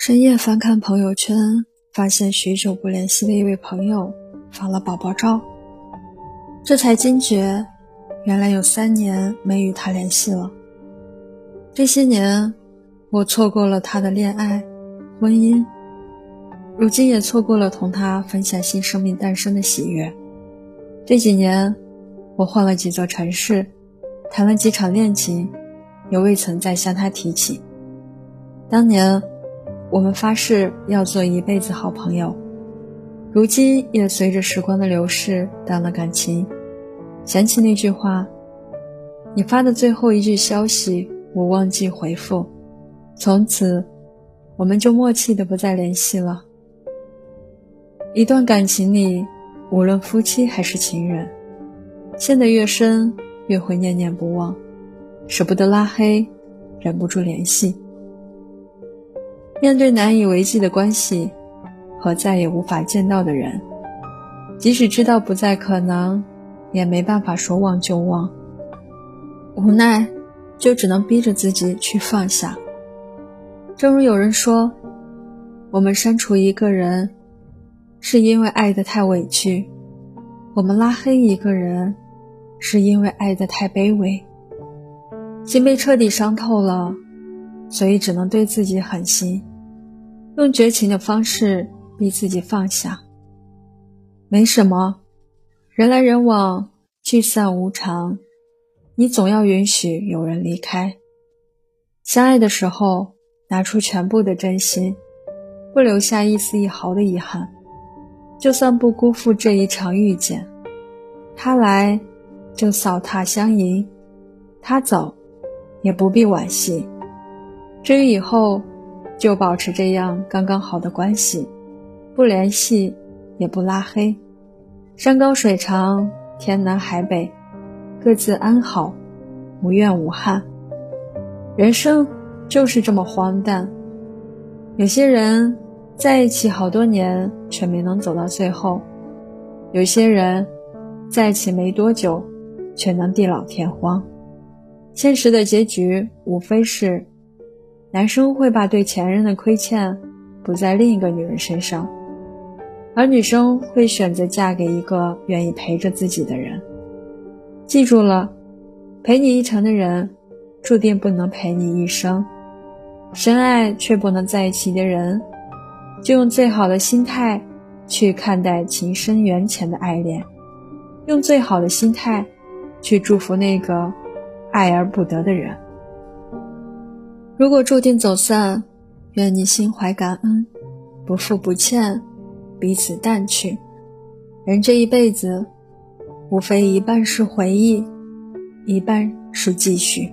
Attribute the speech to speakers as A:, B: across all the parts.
A: 深夜翻看朋友圈，发现许久不联系的一位朋友发了宝宝照，这才惊觉，原来有三年没与他联系了。这些年，我错过了他的恋爱、婚姻，如今也错过了同他分享新生命诞生的喜悦。这几年，我换了几座城市，谈了几场恋情，也未曾再向他提起当年。我们发誓要做一辈子好朋友，如今也随着时光的流逝淡了感情。想起那句话，你发的最后一句消息，我忘记回复，从此我们就默契的不再联系了。一段感情里，无论夫妻还是情人，陷得越深，越会念念不忘，舍不得拉黑，忍不住联系。面对难以为继的关系和再也无法见到的人，即使知道不再可能，也没办法说忘就忘。无奈，就只能逼着自己去放下。正如有人说，我们删除一个人，是因为爱得太委屈；我们拉黑一个人，是因为爱得太卑微。心被彻底伤透了，所以只能对自己狠心。用绝情的方式逼自己放下，没什么，人来人往，聚散无常，你总要允许有人离开。相爱的时候，拿出全部的真心，不留下一丝一毫的遗憾，就算不辜负这一场遇见。他来，就扫榻相迎；他走，也不必惋惜。至于以后，就保持这样刚刚好的关系，不联系，也不拉黑，山高水长，天南海北，各自安好，无怨无憾。人生就是这么荒诞。有些人在一起好多年，却没能走到最后；有些人在一起没多久，却能地老天荒。现实的结局无非是。男生会把对前任的亏欠补在另一个女人身上，而女生会选择嫁给一个愿意陪着自己的人。记住了，陪你一程的人，注定不能陪你一生。深爱却不能在一起的人，就用最好的心态去看待情深缘浅的爱恋，用最好的心态去祝福那个爱而不得的人。如果注定走散，愿你心怀感恩，不负不欠，彼此淡去。人这一辈子，无非一半是回忆，一半是继续。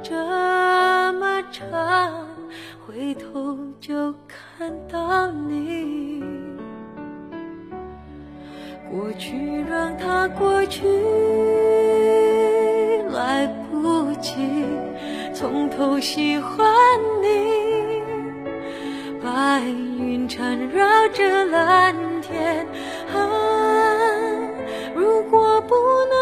B: 这么长，回头就看到你。过去让它过去，来不及从头喜欢你。白云缠绕着蓝天，啊，如果不能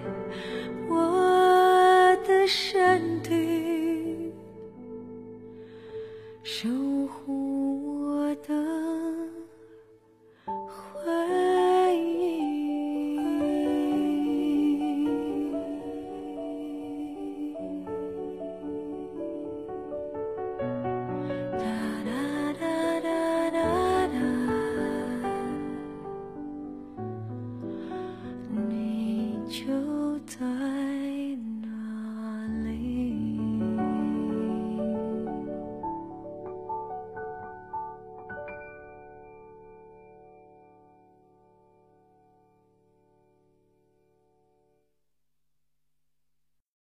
B: 山顶守护。